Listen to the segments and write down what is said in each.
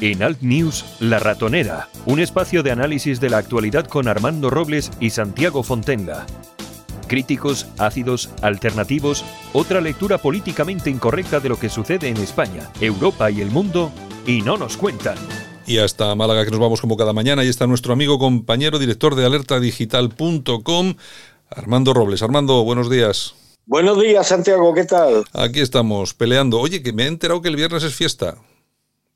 En Alt News, La Ratonera, un espacio de análisis de la actualidad con Armando Robles y Santiago Fontenga. Críticos, ácidos, alternativos, otra lectura políticamente incorrecta de lo que sucede en España, Europa y el mundo, y no nos cuentan. Y hasta Málaga que nos vamos como cada mañana, ahí está nuestro amigo, compañero, director de alertadigital.com, Armando Robles. Armando, buenos días. Buenos días, Santiago, ¿qué tal? Aquí estamos, peleando. Oye, que me he enterado que el viernes es fiesta.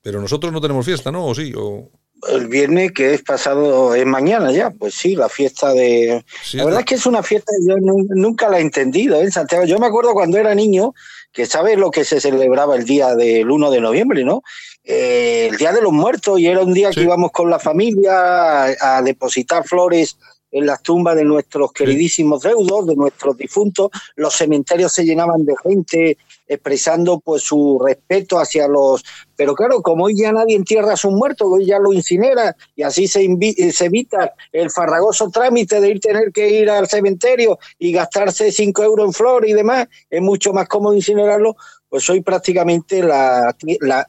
Pero nosotros no tenemos fiesta, ¿no? ¿O sí? O... El viernes que es pasado, es mañana ya, pues sí, la fiesta de... la verdad es que es una fiesta, yo nunca la he entendido ¿eh? en Santiago. Yo me acuerdo cuando era niño, que sabes lo que se celebraba el día del 1 de noviembre, ¿no? Eh, el Día de los Muertos, y era un día que íbamos con la familia a, a depositar flores en las tumbas de nuestros queridísimos deudos, de nuestros difuntos, los cementerios se llenaban de gente expresando pues su respeto hacia los... Pero claro, como hoy ya nadie entierra a sus muertos, hoy ya lo incinera y así se, se evita el farragoso trámite de ir tener que ir al cementerio y gastarse cinco euros en flor y demás, es mucho más cómodo incinerarlo, pues hoy prácticamente la,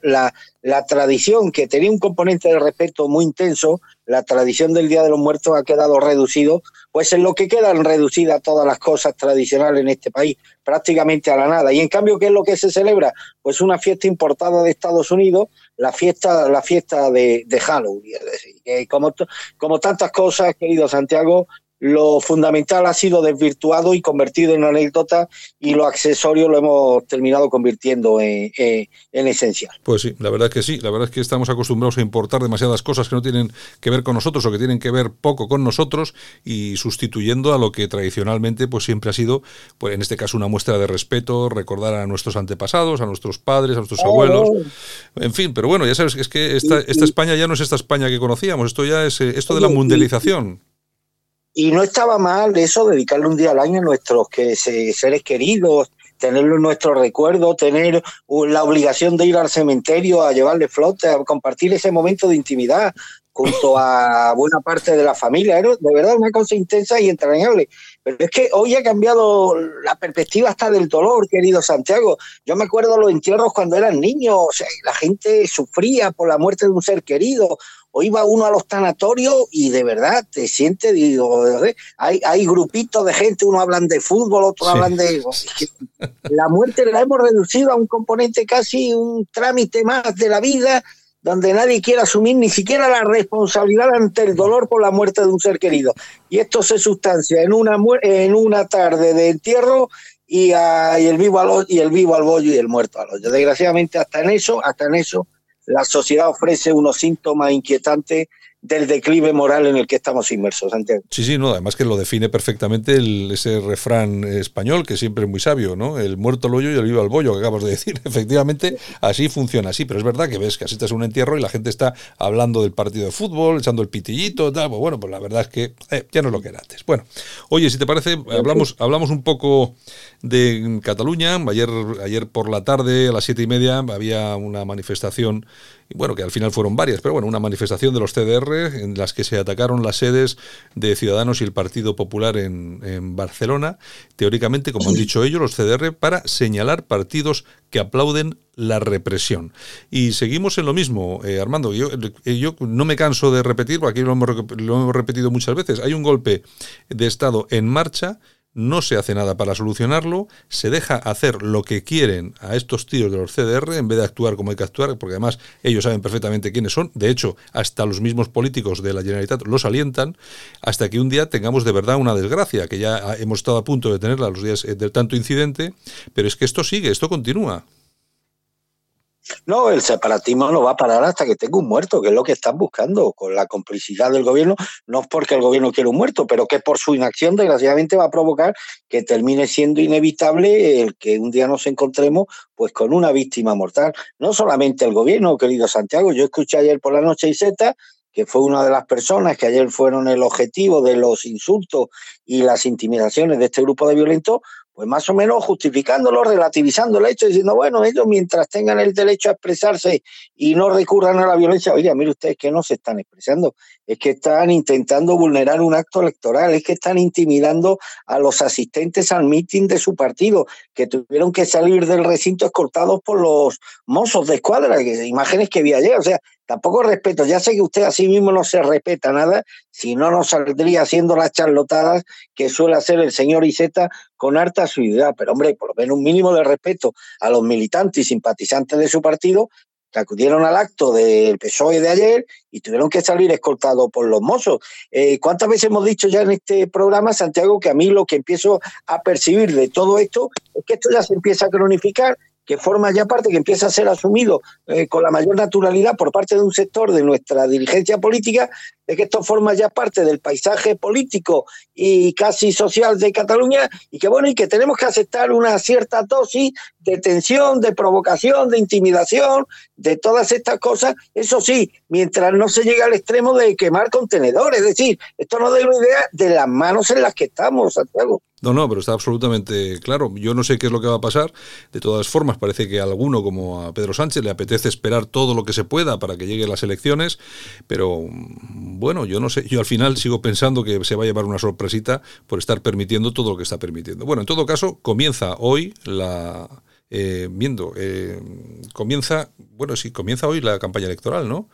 la, la, tradición que tenía un componente de respeto muy intenso, la tradición del Día de los Muertos ha quedado reducido, pues en lo que quedan reducidas todas las cosas tradicionales en este país, prácticamente a la nada. Y en cambio, ¿qué es lo que se celebra? Pues una fiesta importada de Estados Unidos, la fiesta, la fiesta de, Halloween. Es decir, como, como tantas cosas, querido Santiago, lo fundamental ha sido desvirtuado y convertido en anécdota y lo accesorio lo hemos terminado convirtiendo en, en, esencial. Pues sí, la verdad es que sí, la verdad es que estamos acostumbrados a importar demasiadas cosas que no tienen que ver con nosotros o que tienen que ver poco con nosotros y sustituyendo a lo que tradicionalmente pues siempre ha sido, pues en este caso una muestra de respeto, recordar a nuestros antepasados, a nuestros padres, a nuestros abuelos, en fin, pero bueno, ya sabes que es que esta, esta España ya no es esta España que conocíamos, esto ya es eh, esto de la mundialización. Y no estaba mal eso, dedicarle un día al año a nuestros seres queridos, tenerlo en nuestro recuerdo, tener la obligación de ir al cementerio a llevarle flota, a compartir ese momento de intimidad junto a buena parte de la familia. Era de verdad una cosa intensa y entrañable. Pero es que hoy ha cambiado la perspectiva hasta del dolor, querido Santiago. Yo me acuerdo los entierros cuando eran niños, o sea, la gente sufría por la muerte de un ser querido, o iba uno a los tanatorios y de verdad te sientes, digo, hay, hay grupitos de gente, uno hablan de fútbol, otros hablan de... La muerte la hemos reducido a un componente casi, un trámite más de la vida donde nadie quiere asumir ni siquiera la responsabilidad ante el dolor por la muerte de un ser querido. Y esto se sustancia en una, en una tarde de entierro y, el vivo al, y el vivo al bollo y el muerto al hoyo. Desgraciadamente, hasta en eso, hasta en eso, la sociedad ofrece unos síntomas inquietantes del declive moral en el que estamos inmersos, Santiago. Sí, sí, no, además que lo define perfectamente ese refrán español que siempre es muy sabio, ¿no? El muerto al hoyo y el vivo al bollo, que acabas de decir. Efectivamente, así funciona, así, pero es verdad que ves que asistes a un entierro y la gente está hablando del partido de fútbol, echando el pitillito, tal, pues bueno, pues la verdad es que eh, ya no es lo que era antes. Bueno, oye, si te parece, hablamos, hablamos un poco de Cataluña. Ayer, ayer por la tarde, a las siete y media, había una manifestación bueno, que al final fueron varias, pero bueno, una manifestación de los CDR en las que se atacaron las sedes de Ciudadanos y el Partido Popular en, Barcelona, teóricamente, como han dicho ellos, los CDR, para señalar partidos que aplauden la represión. Y seguimos en lo mismo, eh, Armando. Yo, eh, yo no me canso de repetir, porque aquí lo hemos, lo hemos repetido muchas veces. Hay un golpe de Estado en marcha no se hace nada para solucionarlo, se deja hacer lo que quieren a estos tíos de los CDR en vez de actuar como hay que actuar, porque además ellos saben perfectamente quiénes son, de hecho, hasta los mismos políticos de la Generalitat los alientan, hasta que un día tengamos de verdad una desgracia, que ya hemos estado a punto de tenerla los días del tanto incidente, pero es que esto sigue, esto continúa. No, el separatismo no va a parar hasta que tenga un muerto, que es lo que están buscando, con la complicidad del gobierno, no es porque el gobierno quiera un muerto, pero que por su inacción desgraciadamente va a provocar que termine siendo inevitable el que un día nos encontremos pues con una víctima mortal. No solamente el gobierno, querido Santiago, yo escuché ayer por la noche y Z que fue una de las personas que ayer fueron el objetivo de los insultos y las intimidaciones de este grupo de violentos, pues más o menos justificándolo, relativizando el hecho, diciendo, bueno, ellos mientras tengan el derecho a expresarse y no recurran a la violencia, oiga, mire ustedes que no se están expresando, es que están intentando vulnerar un acto electoral, es que están intimidando a los asistentes al mitin de su partido, que tuvieron que salir del recinto escoltados por los mozos de escuadra, imágenes que vi ayer, o sea, tampoco respeto. Ya sé que usted a sí mismo no se respeta nada, si no nos saldría haciendo las charlotadas que suele hacer el señor Iseta con harta suidad. Pero hombre, por lo menos un mínimo de respeto a los militantes y simpatizantes de su partido que acudieron al acto del PSOE de ayer y tuvieron que salir escoltados por los mozos. Eh, ¿Cuántas veces hemos dicho ya en este programa, Santiago, que a mí lo que empiezo a percibir de todo esto es que esto ya se empieza a cronificar que forma ya parte, que empieza a ser asumido eh, con la mayor naturalidad por parte de un sector de nuestra dirigencia política, de que esto forma ya parte del paisaje político y casi social de Cataluña, y que bueno, y que tenemos que aceptar una cierta dosis de tensión, de provocación, de intimidación, de todas estas cosas, eso sí, mientras no se llegue al extremo de quemar contenedores, es decir, esto no da una idea de las manos en las que estamos, Santiago. No, no, pero está absolutamente claro. Yo no sé qué es lo que va a pasar. De todas formas, parece que a alguno, como a Pedro Sánchez, le apetece esperar todo lo que se pueda para que lleguen las elecciones, pero mm, bueno, yo no sé. Yo al final sigo pensando que se va a llevar una sorpresita por estar permitiendo todo lo que está permitiendo. Bueno, en todo caso, comienza hoy la... Eh, viendo, eh, comienza, bueno, sí, comienza hoy la campaña electoral, ¿no?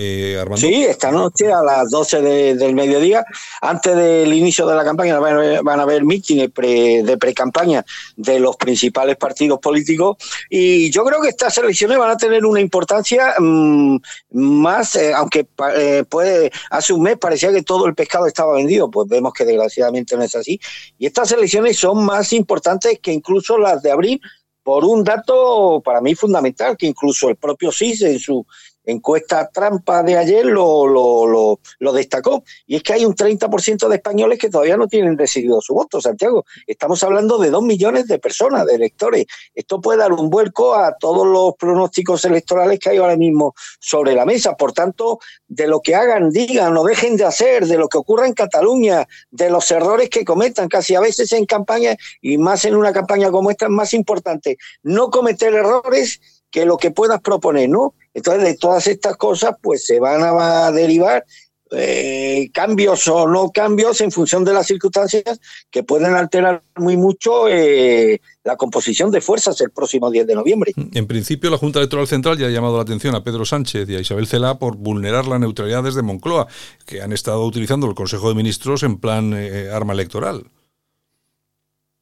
Eh, sí, esta noche a las 12 del mediodía, antes del inicio de la campaña, van a haber, mítines de pre-campaña de los principales partidos políticos y yo creo que estas elecciones van a tener una importancia mm, más, eh, aunque eh, hace un mes parecía que todo el pescado estaba vendido, pues vemos que desgraciadamente no es así. Y estas elecciones son más importantes que incluso las de abril por un dato para mí fundamental, que incluso el propio CIS en su encuesta trampa de ayer lo, lo, lo, destacó. Y es que hay un 30% de españoles que todavía no tienen decidido su voto, Santiago. Estamos hablando de dos millones de personas, de electores. Esto puede dar un vuelco a todos los pronósticos electorales que hay ahora mismo sobre la mesa. Por tanto, de lo que hagan, digan o dejen de hacer, de lo que ocurra en Cataluña, de los errores que cometan, casi a veces en campaña y más en una campaña como esta, es más importante no cometer errores que lo que puedas proponer, ¿no? Entonces, de todas estas cosas, pues se van a derivar eh, cambios o no cambios en función de las circunstancias que pueden alterar muy mucho eh, la composición de fuerzas el próximo 10 de noviembre. En principio, la Junta Electoral Central ya ha llamado la atención a Pedro Sánchez y a Isabel Cela por vulnerar la neutralidad desde Moncloa, que han estado utilizando el Consejo de Ministros en plan eh, arma electoral.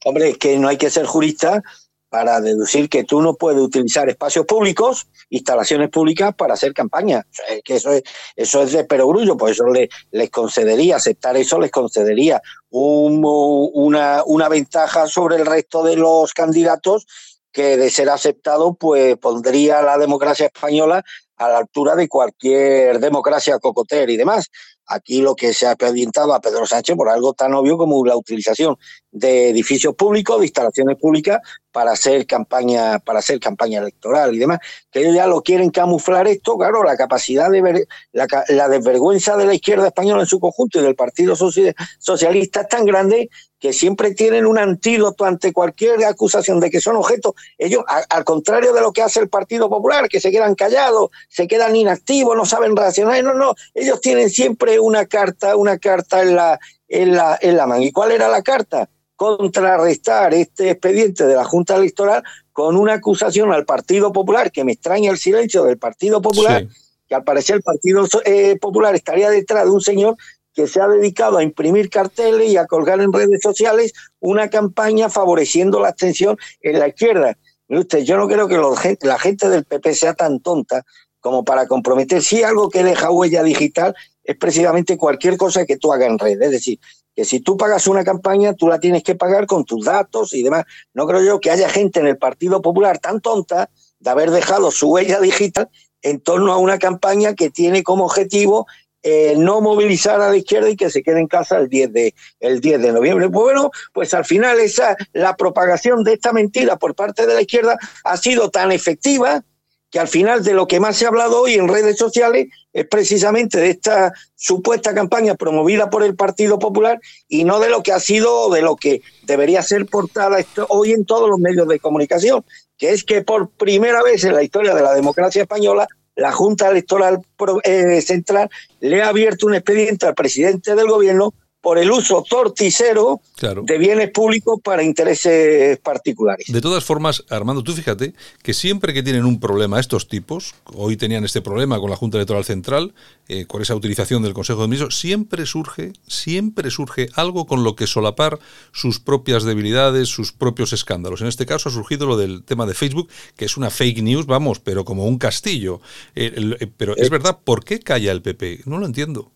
Hombre, es que no hay que ser jurista para deducir que tú no puedes utilizar espacios públicos, instalaciones públicas para hacer campaña. que eso es, eso es de perogrullo, pues eso le, les concedería, aceptar eso les concedería una, una ventaja sobre el resto de los candidatos que de ser aceptado, pues pondría la democracia española a la altura de cualquier democracia cocotera y demás. Aquí lo que se ha pedido a Pedro Sánchez por algo tan obvio como la utilización de edificios públicos, de instalaciones públicas para hacer campaña, para hacer campaña electoral y demás. Que ellos ya lo quieren camuflar esto, claro, la capacidad de ver, la, la desvergüenza de la izquierda española en su conjunto y del Partido Socialista es tan grande que siempre tienen un antídoto ante cualquier acusación de que son objetos. Ellos, al contrario de lo que hace el Partido Popular, que se quedan callados, se quedan inactivos, no saben reaccionar, no, no, ellos tienen siempre una carta, una carta en la, en la, en la mano. ¿Y cuál era la carta? Contrarrestar este expediente de la Junta Electoral con una acusación al Partido Popular, que me extraña el silencio del Partido Popular, que al parecer el Partido eh, Popular estaría detrás de un señor que se ha dedicado a imprimir carteles y a colgar en redes sociales una campaña favoreciendo la abstención en la izquierda. usted, yo no creo que la gente del PP sea tan tonta como para comprometer. Si algo que deja huella digital es precisamente cualquier cosa que tú hagas en red. Es decir, que si tú pagas una campaña, tú la tienes que pagar con tus datos y demás. No creo yo que haya gente en el Partido Popular tan tonta de haber dejado su huella digital en torno a una campaña que tiene como objetivo eh, no movilizar a la izquierda y que se quede en casa el 10 de, el 10 de noviembre. Pues bueno, pues al final esa, la propagación de esta mentira por parte de la izquierda ha sido tan efectiva que al final de lo que más se ha hablado hoy en redes sociales es precisamente de esta supuesta campaña promovida por el Partido Popular y no de lo que ha sido, de lo que debería ser portada hoy en todos los medios de comunicación, que es que por primera vez en la historia de la democracia española la Junta Electoral eh, Central le ha abierto un expediente al presidente del gobierno por el uso torticero de bienes públicos para intereses particulares. De todas formas, Armando, tú fíjate que siempre que tienen un problema estos tipos, hoy tenían este problema con la Junta Electoral Central, eh, con esa utilización del Consejo de Ministros, siempre surge, siempre surge algo con lo que solapar sus propias debilidades, sus propios escándalos. En este caso ha surgido lo del tema de Facebook, que es una fake news, vamos, pero como un castillo. Eh, eh, pero es verdad, ¿por qué calla el PP? No lo entiendo.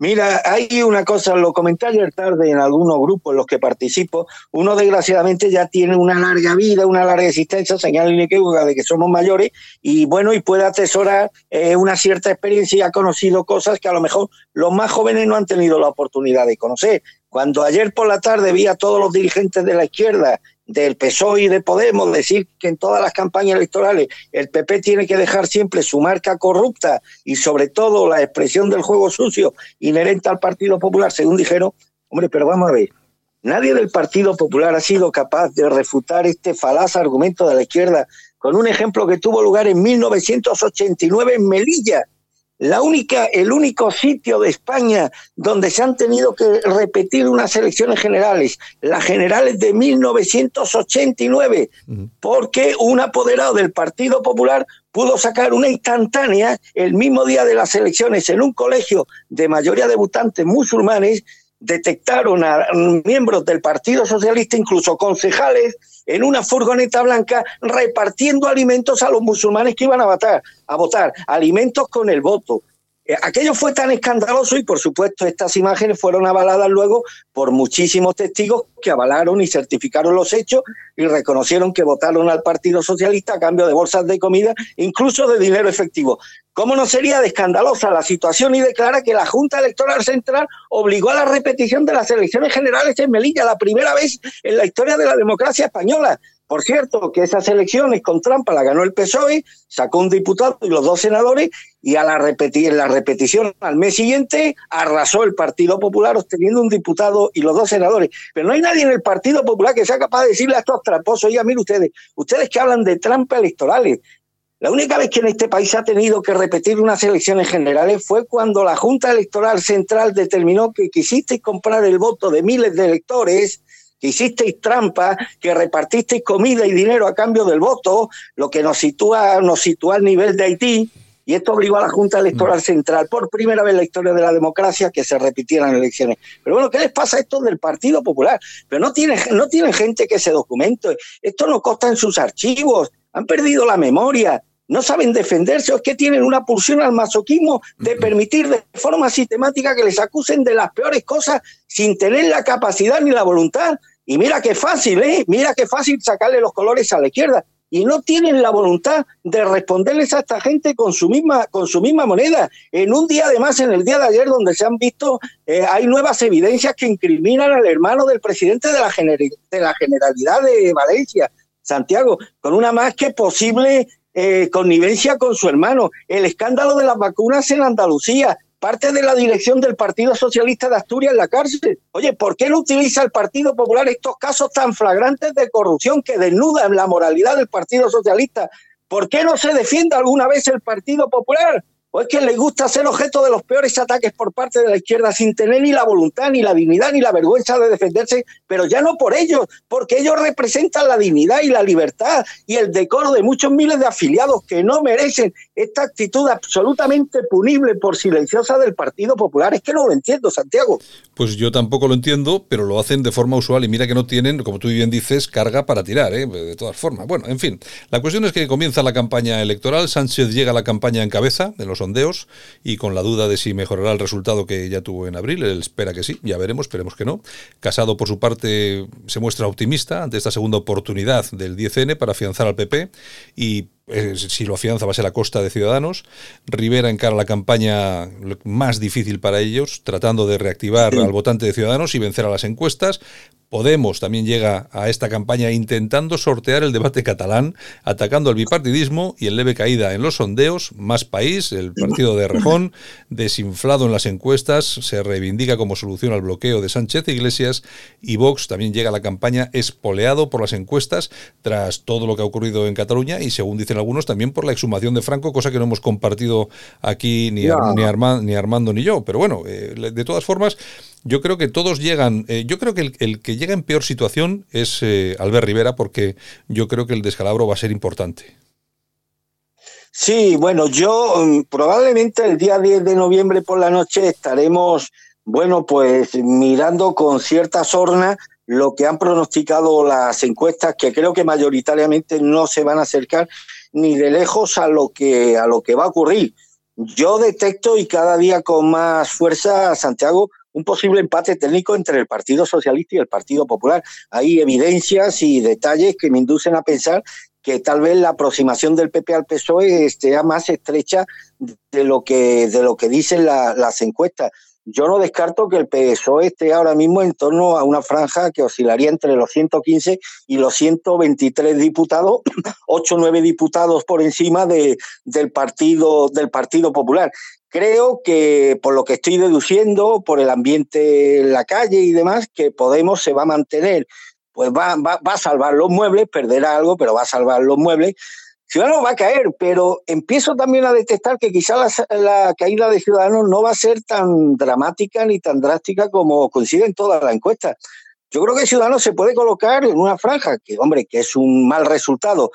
Mira, hay una cosa, lo comenté ayer tarde en algunos grupos en los que participo, uno desgraciadamente ya tiene una larga vida, una larga existencia, señal inequívoca de que somos mayores y bueno, y puede atesorar eh, una cierta experiencia y ha conocido cosas que a lo mejor los más jóvenes no han tenido la oportunidad de conocer. Cuando ayer por la tarde vi a todos los dirigentes de la izquierda del PSOE y de Podemos decir que en todas las campañas electorales el PP tiene que dejar siempre su marca corrupta y sobre todo la expresión del juego sucio inherente al Partido Popular, según dijeron, hombre, pero vamos a ver, nadie del Partido Popular ha sido capaz de refutar este falaz argumento de la izquierda con un ejemplo que tuvo lugar en 1989 en Melilla, la única, el único sitio de España donde se han tenido que repetir unas elecciones generales, las generales de 1989, porque un apoderado del Partido Popular pudo sacar una instantánea el mismo día de las elecciones en un colegio de mayoría de votantes musulmanes detectaron a miembros del Partido Socialista, incluso concejales, en una furgoneta blanca repartiendo alimentos a los musulmanes que iban a votar, alimentos con el voto. Eh, aquello fue tan escandaloso y por supuesto estas imágenes fueron avaladas luego por muchísimos testigos que avalaron y certificaron los hechos y reconocieron que votaron al Partido Socialista a cambio de bolsas de comida, incluso de dinero efectivo. ¿Cómo no sería de escandalosa la situación y declara que la Junta Electoral Central obligó a la repetición de las elecciones generales en Melilla, la primera vez en la historia de la democracia española? Por cierto, que esas elecciones con trampa la ganó el PSOE, sacó un diputado y los dos senadores, y a la repetir, en la repetición al mes siguiente arrasó el Partido Popular obteniendo un diputado y los dos senadores. Pero no hay nadie en el Partido Popular que sea capaz de decirle a estos tramposos, ya miren ustedes, ustedes que hablan de trampa electorales, la única vez que en este país ha tenido que repetir unas elecciones generales fue cuando la Junta Electoral Central determinó que quisiste comprar el voto de miles de electores que hicisteis trampa, que repartisteis comida y dinero a cambio del voto, lo que nos sitúa, nos sitúa al nivel de Haití, y esto obligó a la Junta Electoral mm. Central, por primera vez en la historia de la democracia, que se repitieran elecciones. Pero bueno, ¿qué les pasa a esto del Partido Popular? Pero no tienen, no tienen gente que se documente. Esto no consta en sus archivos. Han perdido la memoria no saben defenderse o es que tienen una pulsión al masoquismo de permitir de forma sistemática que les acusen de las peores cosas sin tener la capacidad ni la voluntad. Y mira qué fácil, ¿eh? Mira qué fácil sacarle los colores a la izquierda. Y no tienen la voluntad de responderles a esta gente con su misma, con su misma moneda. En un día, además, en el día de ayer, donde se han visto, eh, hay nuevas evidencias que incriminan al hermano del presidente de la, de la Generalidad de Valencia, Santiago, con una más que posible eh, connivencia con su hermano, el escándalo de las vacunas en Andalucía, parte de la dirección del Partido Socialista de Asturias en la cárcel. Oye, ¿por qué no utiliza el Partido Popular estos casos tan flagrantes de corrupción que desnudan la moralidad del Partido Socialista? ¿Por qué no se defiende alguna vez el Partido Popular? O es que le gusta ser objeto de los peores ataques por parte de la izquierda sin tener ni la voluntad, ni la dignidad, ni la vergüenza de defenderse, pero ya no por ellos, porque ellos representan la dignidad y la libertad y el decoro de muchos miles de afiliados que no merecen esta actitud absolutamente punible por silenciosa del Partido Popular. Es que no lo entiendo, Santiago. Pues yo tampoco lo entiendo, pero lo hacen de forma usual y mira que no tienen, como tú bien dices, carga para tirar, ¿eh? de todas formas. Bueno, en fin, la cuestión es que comienza la campaña electoral, Sánchez llega a la campaña en cabeza de los sondeos y con la duda de si mejorará el resultado que ya tuvo en abril. Él espera que sí, ya veremos, esperemos que no. Casado, por su parte, se muestra optimista ante esta segunda oportunidad del 10N para afianzar al PP y eh, si lo afianza va a ser a costa de Ciudadanos. Rivera encara la campaña más difícil para ellos, tratando de reactivar al votante de Ciudadanos y vencer a las encuestas. Podemos también llega a esta campaña intentando sortear el debate catalán, atacando al bipartidismo y en leve caída en los sondeos. Más País, el partido de Rejón, desinflado en las encuestas, se reivindica como solución al bloqueo de Sánchez Iglesias y Vox también llega a la campaña espoleado por las encuestas tras todo lo que ha ocurrido en Cataluña y según dicen algunos también por la exhumación de Franco, cosa que no hemos compartido aquí ni, ni, Armando ni yo. Pero bueno, eh, de todas formas, yo creo que todos llegan, eh, yo creo que el, que llega en peor situación es eh, Albert Rivera, porque yo creo que el descalabro va a ser importante. Sí, bueno, yo mm, probablemente el día 10 de noviembre por la noche estaremos, bueno, pues mirando con cierta sorna lo que han pronosticado las encuestas, que creo que mayoritariamente no se van a acercar ni de lejos a lo que, a lo que va a ocurrir. Yo detecto y cada día con más fuerza, Santiago, un posible empate técnico entre el Partido Socialista y el Partido Popular. Hay evidencias y detalles que me inducen a pensar que tal vez la aproximación del PP al PSOE esté más estrecha de lo que, de lo que dicen las encuestas. Yo no descarto que el PSOE esté ahora mismo en torno a una franja que oscilaría entre los 115 y los 123 diputados, 8 o 9 diputados por encima de, del, partido, del Partido Popular. Creo que, por lo que estoy deduciendo, por el ambiente en la calle y demás, que Podemos se va a mantener, pues va, va, va a salvar los muebles, perderá algo, pero va a salvar los muebles Ciudadanos va a caer, pero empiezo también a detectar que quizá la, caída de Ciudadanos no va a ser tan dramática ni tan drástica como coinciden todas las encuestas. Yo creo que Ciudadanos se puede colocar en una franja, que hombre, que es un mal resultado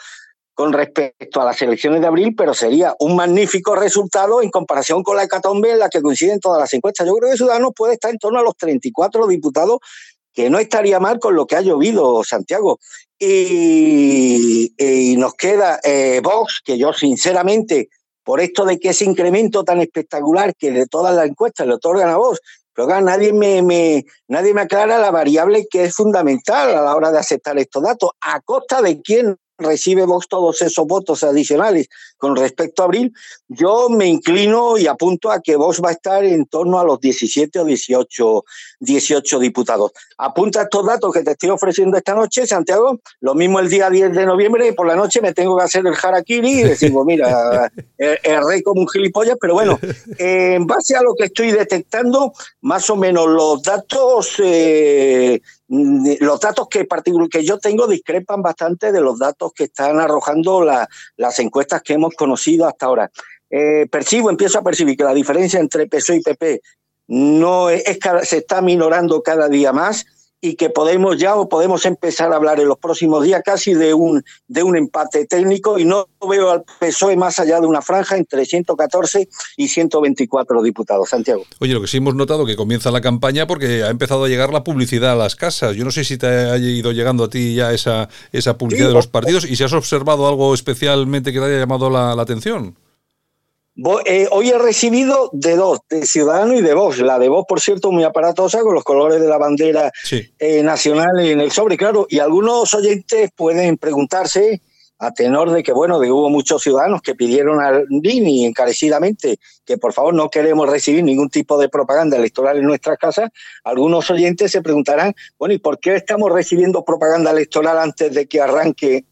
con respecto a las elecciones de abril, pero sería un magnífico resultado en comparación con la hecatombe en la que coinciden todas las encuestas. Yo creo que Ciudadanos puede estar en torno a los 34 diputados que no estaría mal con lo que ha llovido, Santiago. Y, nos queda eh, Vox, que yo sinceramente, por esto de que ese incremento tan espectacular que de todas las encuestas le otorgan a Vox, pero nadie me, me, nadie me aclara la variable que es fundamental a la hora de aceptar estos datos. ¿A costa de quién recibe Vox todos esos votos adicionales con respecto a abril, yo me inclino y apunto a que Vox va a estar en torno a los 17 o 18, 18 diputados. Apunta estos datos que te estoy ofreciendo esta noche, Santiago. Lo mismo el día 10 de noviembre, por la noche me tengo que hacer el harakiri y decir, mira, el, rey como un gilipollas, pero bueno, en base a lo que estoy detectando, más o menos los datos eh, los datos que, que yo tengo discrepan bastante de los datos que están arrojando las encuestas que hemos conocido hasta ahora. Eh, percibo, empiezo a percibir que la diferencia entre PSOE y PP no es, se está minorando cada día más y que podemos ya o podemos empezar a hablar en los próximos días casi de un, de un empate técnico y no veo al PSOE más allá de una franja entre 114 y 124 diputados. Santiago. Oye, lo que sí hemos notado que comienza la campaña porque ha empezado a llegar la publicidad a las casas. Yo no sé si te ha ido llegando a ti ya esa, esa publicidad de los partidos y si has observado algo especialmente que te haya llamado la atención. Eh, hoy he recibido de dos, de Ciudadano y de Vox. La de Vox, por cierto, muy aparatosa, con los colores de la bandera eh, nacional en el sobre, claro. Y algunos oyentes pueden preguntarse, a tenor de que, bueno, de hubo muchos ciudadanos que pidieron al DINI encarecidamente que por favor no queremos recibir ningún tipo de propaganda electoral en nuestras casas, algunos oyentes se preguntarán, bueno, ¿y por qué estamos recibiendo propaganda electoral antes de que arranque,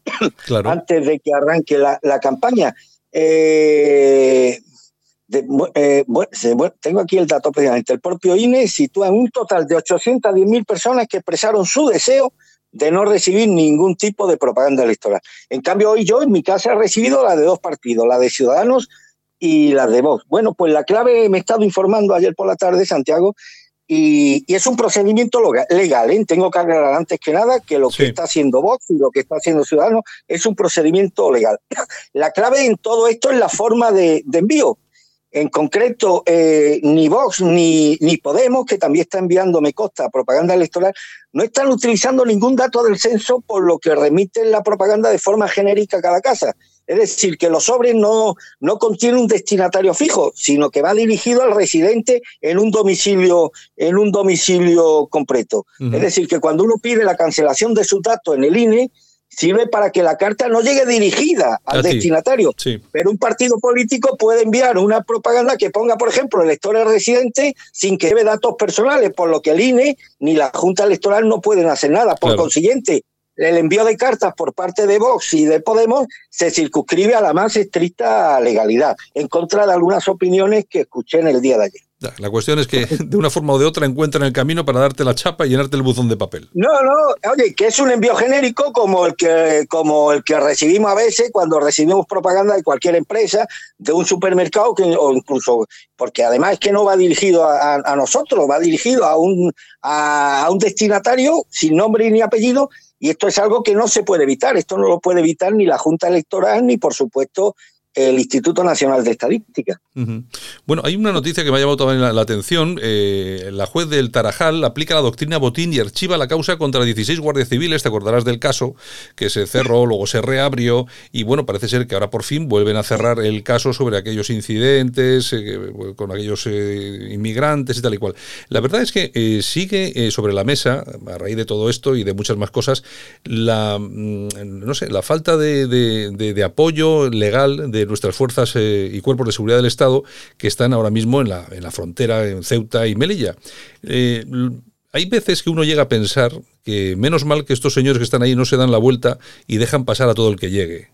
antes de que arranque la, la campaña? Eh, eh, tengo aquí el dato precisamente. El propio INE sitúa un total de 810.000 personas que expresaron su deseo de no recibir ningún tipo de propaganda electoral. En cambio, hoy yo en mi casa he recibido la de dos partidos, la de Ciudadanos y la de Vox. Bueno, pues la clave, me he estado informando ayer por la tarde, Santiago, y, es un procedimiento legal. ¿eh? Tengo que aclarar antes que nada que lo que está haciendo Vox y lo que está haciendo Ciudadanos es un procedimiento legal. La clave en todo esto es la forma de, envío. En concreto, eh, ni Vox ni, ni Podemos, que también está enviando, me consta, propaganda electoral, no están utilizando ningún dato del censo por lo que remiten la propaganda de forma genérica a cada casa. Es decir, que los sobres no, no contienen un destinatario fijo, sino que va dirigido al residente en un domicilio, en un domicilio completo. Es decir, que cuando uno pide la cancelación de su dato en el INE, sirve para que la carta no llegue dirigida al destinatario. Pero un partido político puede enviar una propaganda que ponga, por ejemplo, electores residentes sin que lleve datos personales, por lo que el INE ni la Junta Electoral no pueden hacer nada. Por consiguiente, el envío de cartas por parte de Vox y de Podemos se circunscribe a la más estricta legalidad, en contra de algunas opiniones que escuché en el día de ayer. La cuestión es que de una forma o de otra encuentran el camino para darte la chapa y llenarte el buzón de papel. No, no, oye, que es un envío genérico como el que, como el que recibimos a veces cuando recibimos propaganda de cualquier empresa, de un supermercado, que, o incluso, porque además es que no va dirigido a, nosotros, va dirigido a un, a un destinatario sin nombre ni apellido, y esto es algo que no se puede evitar, esto no lo puede evitar ni la Junta Electoral, ni por supuesto el Instituto Nacional de Estadística. Bueno, hay una noticia que me ha llamado también la, atención. Eh, la juez del Tarajal aplica la doctrina Botín y archiva la causa contra 16 guardias civiles. Te acordarás del caso que se cerró, luego se reabrió y bueno, parece ser que ahora por fin vuelven a cerrar el caso sobre aquellos incidentes eh, con aquellos eh, inmigrantes y tal y cual. La verdad es que sigue sobre la mesa, a raíz de todo esto y de muchas más cosas, la mm, no sé, la falta de, de apoyo legal de nuestras fuerzas eh, y cuerpos de seguridad del Estado que están ahora mismo en la, en la frontera, en Ceuta y Melilla. Eh, hay veces que uno llega a pensar que menos mal que estos señores que están ahí no se dan la vuelta y dejan pasar a todo el que llegue.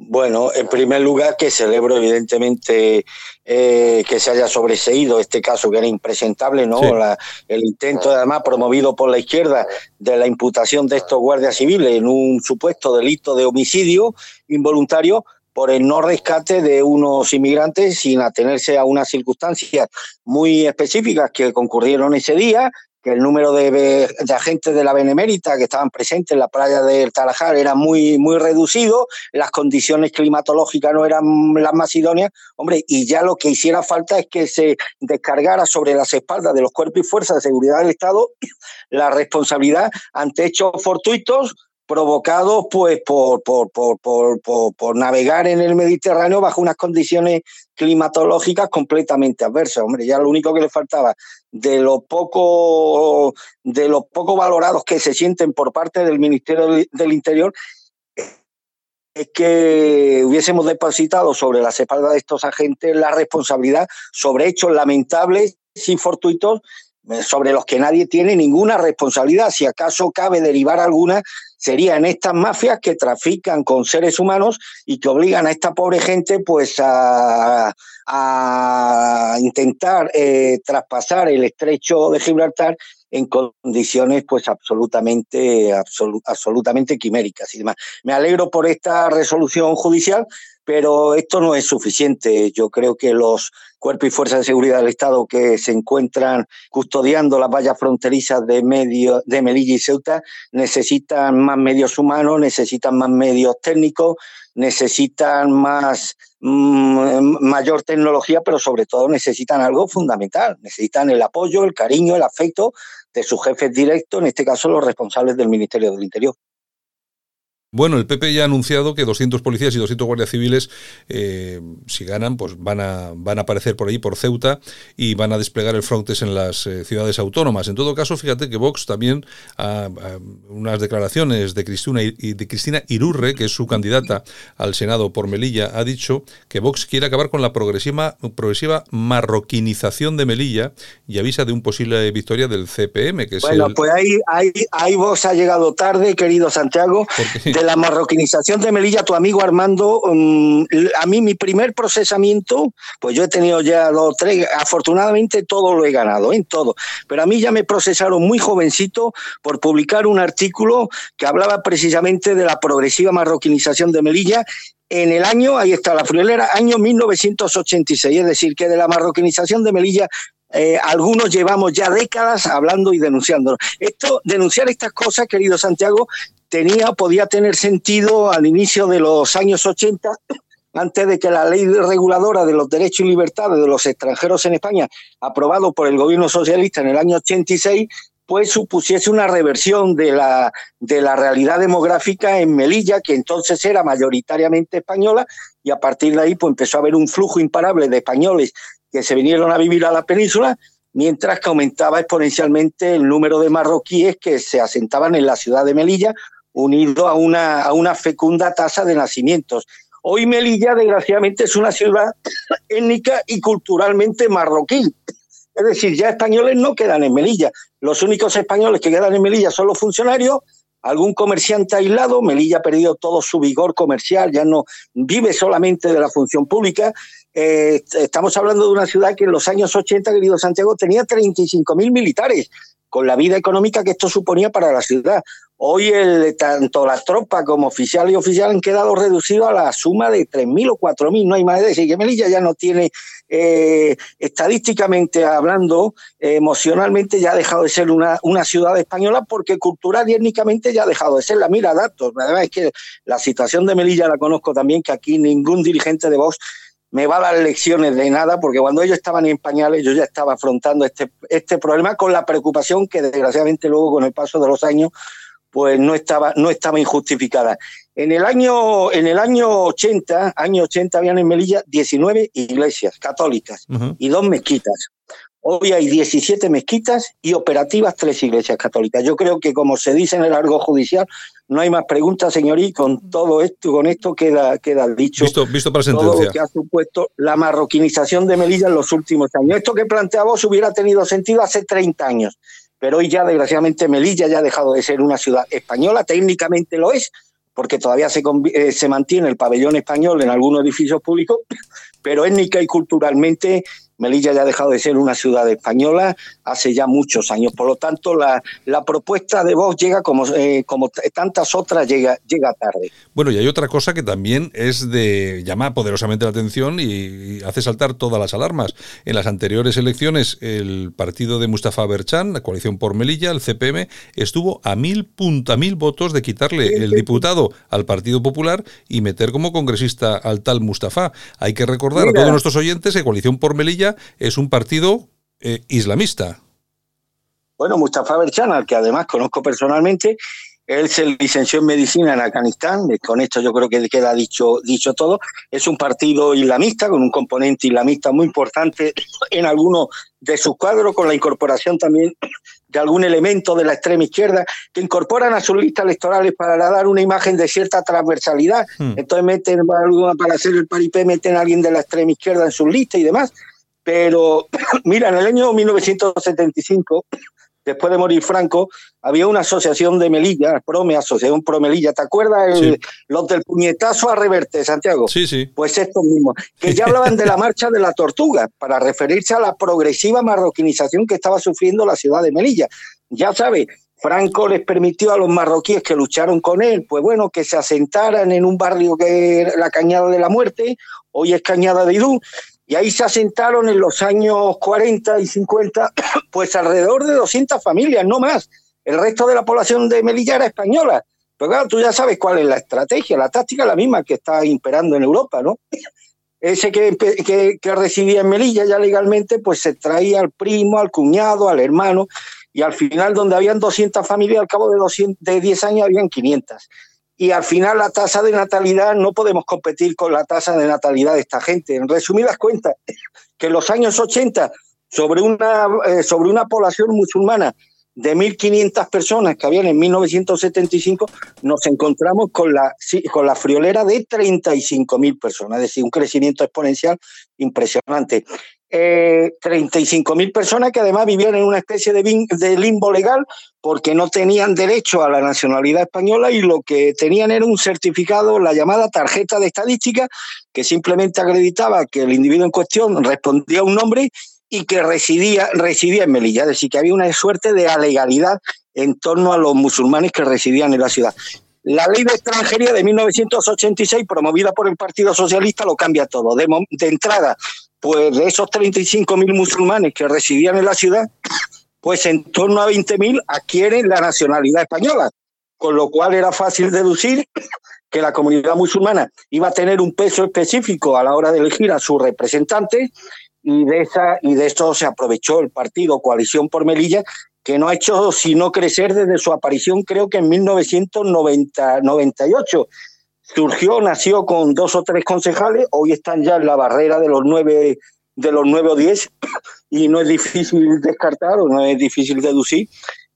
Bueno, en primer lugar que celebro evidentemente eh, que se haya sobreseído este caso que era impresentable, ¿no? el intento además promovido por la izquierda de la imputación de estos guardias civiles en un supuesto delito de homicidio involuntario por el no rescate de unos inmigrantes sin atenerse a unas circunstancias muy específicas que concurrieron ese día, que el número de, agentes de la Benemérita que estaban presentes en la playa del Tarajar era muy, muy reducido, las condiciones climatológicas no eran las más idóneas, hombre, y ya lo que hiciera falta es que se descargara sobre las espaldas de los cuerpos y fuerzas de seguridad del Estado la responsabilidad ante hechos fortuitos provocados pues por, por, por, por, navegar en el Mediterráneo bajo unas condiciones climatológicas completamente adversas. Hombre, ya lo único que le faltaba de lo poco, de los poco valorados que se sienten por parte del Ministerio del Interior es que hubiésemos depositado sobre las espaldas de estos agentes la responsabilidad sobre hechos lamentables y fortuitos sobre los que nadie tiene ninguna responsabilidad. Si acaso cabe derivar alguna, serían estas mafias que trafican con seres humanos y que obligan a esta pobre gente pues a, intentar eh, traspasar el estrecho de Gibraltar en condiciones pues absolutamente absolutamente quiméricas y demás. Me alegro por esta resolución judicial, pero esto no es suficiente. Yo creo que los cuerpos y fuerzas de seguridad del Estado que se encuentran custodiando las vallas fronterizas de, medio, de Melilla y Ceuta necesitan más medios humanos, necesitan más medios técnicos, necesitan más mm, mayor tecnología, pero sobre todo necesitan algo fundamental, necesitan el apoyo, el cariño, el afecto de sus jefes directos, en este caso los responsables del Ministerio del Interior. Bueno, el PP ya ha anunciado que 200 policías y 200 guardias civiles, eh, si ganan, pues van a, van a aparecer por ahí, por Ceuta, y van a desplegar el Frontex en las eh, ciudades autónomas. En todo caso, fíjate que Vox también, a, unas declaraciones de Cristina, de Cristina Irurre, que es su candidata al Senado por Melilla, ha dicho que Vox quiere acabar con la progresiva, progresiva marroquinización de Melilla y avisa de un posible victoria del CPM. Que es bueno, pues ahí, ahí, ahí Vox ha llegado tarde, querido Santiago de la marroquinización de Melilla, tu amigo Armando, mm, a mí mi primer procesamiento, pues yo he tenido ya dos, tres, afortunadamente todo lo he ganado, en todo, pero a mí ya me procesaron muy jovencito por publicar un artículo que hablaba precisamente de la progresiva marroquinización de Melilla en el año, ahí está la friolera, año 1986, es decir, que de la marroquinización de Melilla eh, algunos llevamos ya décadas hablando y denunciándolo. Esto, denunciar estas cosas, querido Santiago, tenía, podía tener sentido al inicio de los años 80, antes de que la ley reguladora de los derechos y libertades de los extranjeros en España, aprobado por el gobierno socialista en el año 86, pues supusiese una reversión de la, de la realidad demográfica en Melilla, que entonces era mayoritariamente española, y a partir de ahí pues empezó a haber un flujo imparable de españoles que se vinieron a vivir a la península, mientras que aumentaba exponencialmente el número de marroquíes que se asentaban en la ciudad de Melilla unido a una, a una fecunda tasa de nacimientos. Hoy Melilla, desgraciadamente, es una ciudad étnica y culturalmente marroquí. Es decir, ya españoles no quedan en Melilla. Los únicos españoles que quedan en Melilla son los funcionarios, algún comerciante aislado. Melilla ha perdido todo su vigor comercial, ya no vive solamente de la función pública eh, estamos hablando de una ciudad que en los años 80, querido Santiago, tenía 35.000 militares, con la vida económica que esto suponía para la ciudad. Hoy tanto la tropa como oficial y oficial han quedado reducidos a la suma de 3.000 o 4.000, no hay más de decir que Melilla ya no tiene, eh, estadísticamente hablando, emocionalmente ya ha dejado de ser una, una ciudad española porque cultural y étnicamente ya ha dejado de ser. La mira datos, además es que la situación de Melilla la conozco también, que aquí ningún dirigente de Vox me va a dar lecciones de nada, porque cuando ellos estaban en pañales yo ya estaba afrontando este, este problema con la preocupación que desgraciadamente luego con el paso de los años pues no estaba, no estaba injustificada. En el año, en el año 80, año 80 habían en Melilla 19 iglesias católicas y dos mezquitas. Hoy hay 17 mezquitas y operativas tres iglesias católicas. Yo creo que, como se dice en el argo judicial, no hay más preguntas, señor, y con todo esto, con esto queda, queda dicho visto, visto para sentencia. todo lo que ha supuesto la marroquinización de Melilla en los últimos años. Esto que planteaba hubiera tenido sentido hace 30 años, pero hoy ya, desgraciadamente, Melilla ya ha dejado de ser una ciudad española, técnicamente lo es, porque todavía se, eh, mantiene el pabellón español en algunos edificios públicos, pero étnica y culturalmente Melilla ya ha dejado de ser una ciudad española hace ya muchos años. Por lo tanto, la, la propuesta de Vox llega como, eh, como tantas otras, llega, llega tarde. Bueno, y hay otra cosa que también es de llama poderosamente la atención y, hace saltar todas las alarmas. En las anteriores elecciones, el partido de Mustafa Berchan, la coalición por Melilla, el CPM, estuvo a mil, punta, mil votos de quitarle el diputado al Partido Popular y meter como congresista al tal Mustafa. Hay que recordar a todos nuestros oyentes que Coalición por Melilla es un partido eh, islamista. Bueno, Mustafa Berchan, al que además conozco personalmente, él se licenció en medicina en Afganistán, con esto yo creo que queda dicho, dicho todo. Es un partido islamista con un componente islamista muy importante en algunos de sus cuadros, con la incorporación también de algún elemento de la extrema izquierda, que incorporan a sus listas electorales para dar una imagen de cierta transversalidad. Hmm. Entonces meten para hacer el paripé, meten a alguien de la extrema izquierda en sus listas y demás. Pero mira, en el año 1975, después de morir Franco, había una asociación de Melilla, Prome, Asociación Pro Melilla, ¿te acuerdas? Los del puñetazo a reverte, Santiago. Sí, sí. Pues estos mismos, que ya hablaban de la marcha de la tortuga, para referirse a la progresiva marroquinización que estaba sufriendo la ciudad de Melilla. Ya sabes, Franco les permitió a los marroquíes que lucharon con él, pues bueno, que se asentaran en un barrio que era la Cañada de la Muerte, hoy es Cañada de Idú, y ahí se asentaron en los años 40 y 50, pues alrededor de 200 familias, no más. El resto de la población de Melilla era española. Pero claro, tú ya sabes cuál es la estrategia, la táctica la misma que está imperando en Europa, ¿no? Ese que, que, residía en Melilla ya legalmente, pues se traía al primo, al cuñado, al hermano, y al final, donde habían 200 familias, al cabo de, 200, de 10 años habían 500 y al final la tasa de natalidad no podemos competir con la tasa de natalidad de esta gente. En resumidas cuentas, que en los años 80, sobre una, eh, sobre una población musulmana de 1.500 personas que habían en 1975, nos encontramos con la, con la friolera de 35.000 personas, es decir, un crecimiento exponencial impresionante eh, 35 mil personas que además vivían en una especie de, limbo legal porque no tenían derecho a la nacionalidad española y lo que tenían era un certificado, la llamada tarjeta de estadística, que simplemente acreditaba que el individuo en cuestión respondía a un nombre y que residía, residía en Melilla. Es decir, que había una suerte de alegalidad en torno a los musulmanes que residían en la ciudad. La ley de extranjería de 1986, promovida por el Partido Socialista, lo cambia todo. De entrada, pues de esos 35.000 musulmanes que residían en la ciudad, pues en torno a 20.000 adquieren la nacionalidad española, con lo cual era fácil deducir que la comunidad musulmana iba a tener un peso específico a la hora de elegir a su representante y de esa y de esto se aprovechó el partido Coalición por Melilla que no ha hecho sino crecer desde su aparición creo que en 1998 surgió, nació con dos o tres concejales, hoy están ya en la barrera de los nueve, de los nueve o diez, y no es difícil descartar o no es difícil deducir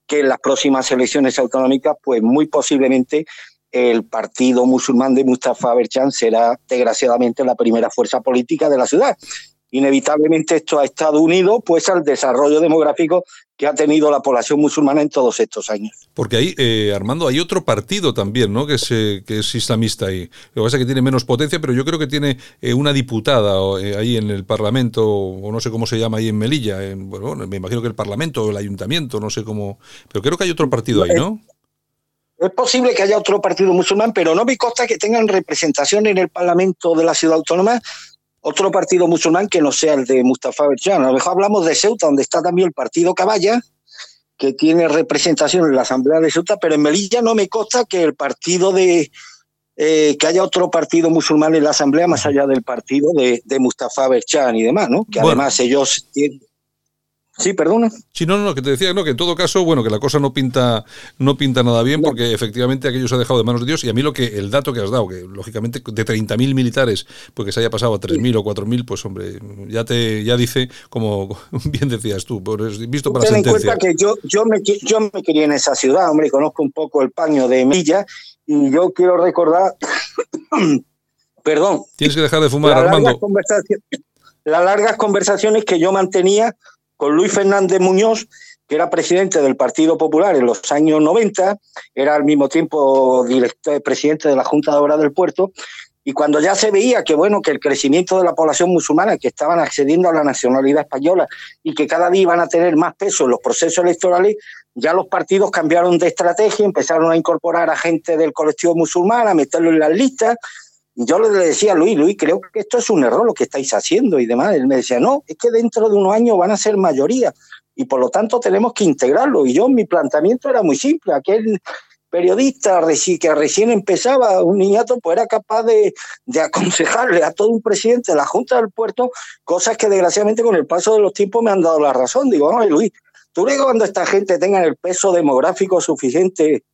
que en las próximas elecciones autonómicas, pues muy posiblemente el partido musulmán de Mustafa Berchan será desgraciadamente la primera fuerza política de la ciudad. Inevitablemente esto ha estado unido pues al desarrollo demográfico que ha tenido la población musulmana en todos estos años. Porque ahí, eh, Armando, hay otro partido también, ¿no? Que es, eh, que es islamista ahí. Lo que pasa es que tiene menos potencia, pero yo creo que tiene eh, una diputada ahí en el Parlamento, o no sé cómo se llama ahí en Melilla. bueno, me imagino que el Parlamento o el Ayuntamiento, no sé cómo. Pero creo que hay otro partido ahí, ¿no? Es posible que haya otro partido musulmán, pero no me consta que tengan representación en el Parlamento de la ciudad autónoma otro partido musulmán que no sea el de Mustafa Berchan. A lo mejor hablamos de Ceuta, donde está también el partido Caballa, que tiene representación en la Asamblea de Ceuta, pero en Melilla no me consta que el partido de eh, que haya otro partido musulmán en la Asamblea más allá del partido de, Mustafa Berchan y demás, ¿no? Que además ellos tienen, Sí, perdona. Sí, no, no, que te decía, no, que en todo caso, bueno, que la cosa no pinta, no pinta nada bien, porque efectivamente aquello se ha dejado de manos de Dios. Y a mí lo que, el dato que has dado, que lógicamente de 30.000 militares, porque se haya pasado a 3.000 o 4.000, pues hombre, ya te, ya dice, como bien decías tú, visto para sentencia. en cuenta que yo, yo me, yo me quería en esa ciudad, hombre, conozco un poco el paño de Milla, y yo quiero recordar, perdón. Tienes que dejar de fumar, Armando. las largas conversaciones que yo mantenía con Luis Fernández Muñoz, que era presidente del Partido Popular en los años 90, era al mismo tiempo director, presidente de la Junta de Obras del Puerto, y cuando ya se veía que bueno que el crecimiento de la población musulmana que estaban accediendo a la nacionalidad española y que cada día iban a tener más peso en los procesos electorales, ya los partidos cambiaron de estrategia, empezaron a incorporar a gente del colectivo musulmán, a meterlo en las listas, yo le decía a Luis, Luis, creo que esto es un error lo que estáis haciendo y demás. Él me decía, no, es que dentro de unos años van a ser mayoría y por lo tanto tenemos que integrarlo. Y yo, mi planteamiento era muy simple. Aquel periodista que recién empezaba, un niñato, pues era capaz de, aconsejarle a todo un presidente de la Junta del Puerto cosas que desgraciadamente con el paso de los tiempos me han dado la razón. Digo, vamos, Luis, tú crees que cuando esta gente tenga el peso demográfico suficiente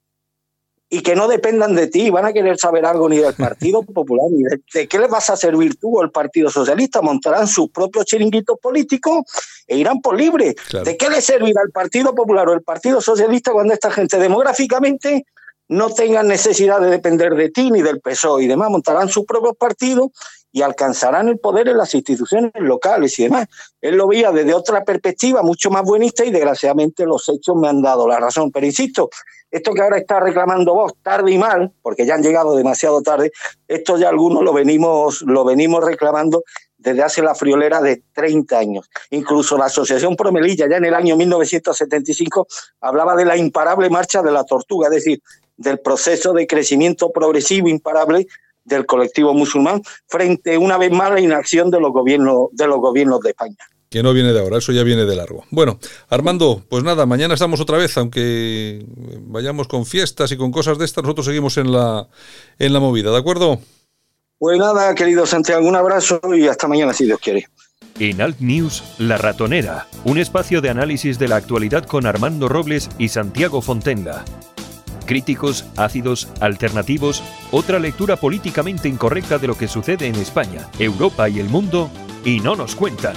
y que no dependan de ti, van a querer saber algo ni del Partido Popular, ni de, qué les vas a servir tú o el Partido Socialista. Montarán sus propios chiringuitos políticos e irán por libre. ¿De qué le servirá el Partido Popular o el Partido Socialista cuando esta gente demográficamente no tenga necesidad de depender de ti ni del PSOE y demás? Montarán sus propios partidos y alcanzarán el poder en las instituciones locales y demás. Él lo veía desde otra perspectiva mucho más buenista y desgraciadamente los hechos me han dado la razón. Pero insisto, esto que ahora está reclamando vos tarde y mal, porque ya han llegado demasiado tarde, esto ya algunos lo venimos, lo venimos reclamando desde hace la friolera de 30 años. Incluso la Asociación Promelilla, ya en el año 1975, hablaba de la imparable marcha de la tortuga, es decir, del proceso de crecimiento progresivo imparable del colectivo musulmán frente una vez más a la inacción de los gobiernos de los gobiernos de España que no viene de ahora, eso ya viene de largo. Bueno, Armando, pues nada, mañana estamos otra vez, aunque vayamos con fiestas y con cosas de estas, nosotros seguimos en la, en la movida, ¿de acuerdo? Pues nada, querido Santiago, un abrazo y hasta mañana, si Dios quiere. En Alt News, La Ratonera, un espacio de análisis de la actualidad con Armando Robles y Santiago Fontenla. Críticos, ácidos, alternativos, otra lectura políticamente incorrecta de lo que sucede en España, Europa y el mundo, y no nos cuentan.